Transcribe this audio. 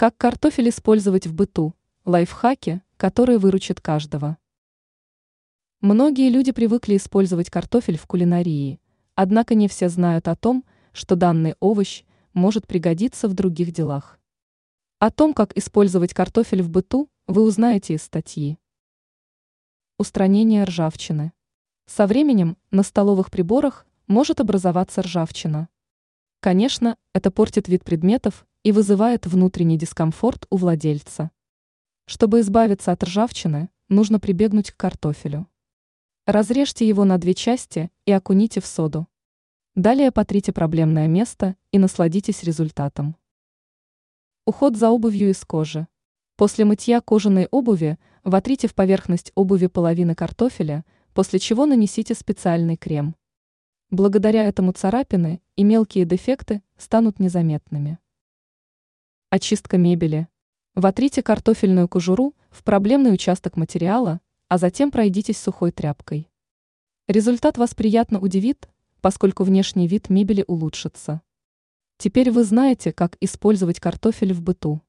Как картофель использовать в быту? Лайфхаки, которые выручат каждого. Многие люди привыкли использовать картофель в кулинарии, однако не все знают о том, что данный овощ может пригодиться в других делах. О том, как использовать картофель в быту, вы узнаете из статьи. Устранение ржавчины. Со временем на столовых приборах может образоваться ржавчина. Конечно, это портит вид предметов и вызывает внутренний дискомфорт у владельца. Чтобы избавиться от ржавчины, нужно прибегнуть к картофелю. Разрежьте его на две части и окуните в соду. Далее потрите проблемное место и насладитесь результатом. Уход за обувью из кожи. После мытья кожаной обуви вотрите в поверхность обуви половины картофеля, после чего нанесите специальный крем. Благодаря этому царапины и мелкие дефекты станут незаметными. Очистка мебели. Вотрите картофельную кожуру в проблемный участок материала, а затем пройдитесь сухой тряпкой. Результат вас приятно удивит, поскольку внешний вид мебели улучшится. Теперь вы знаете, как использовать картофель в быту.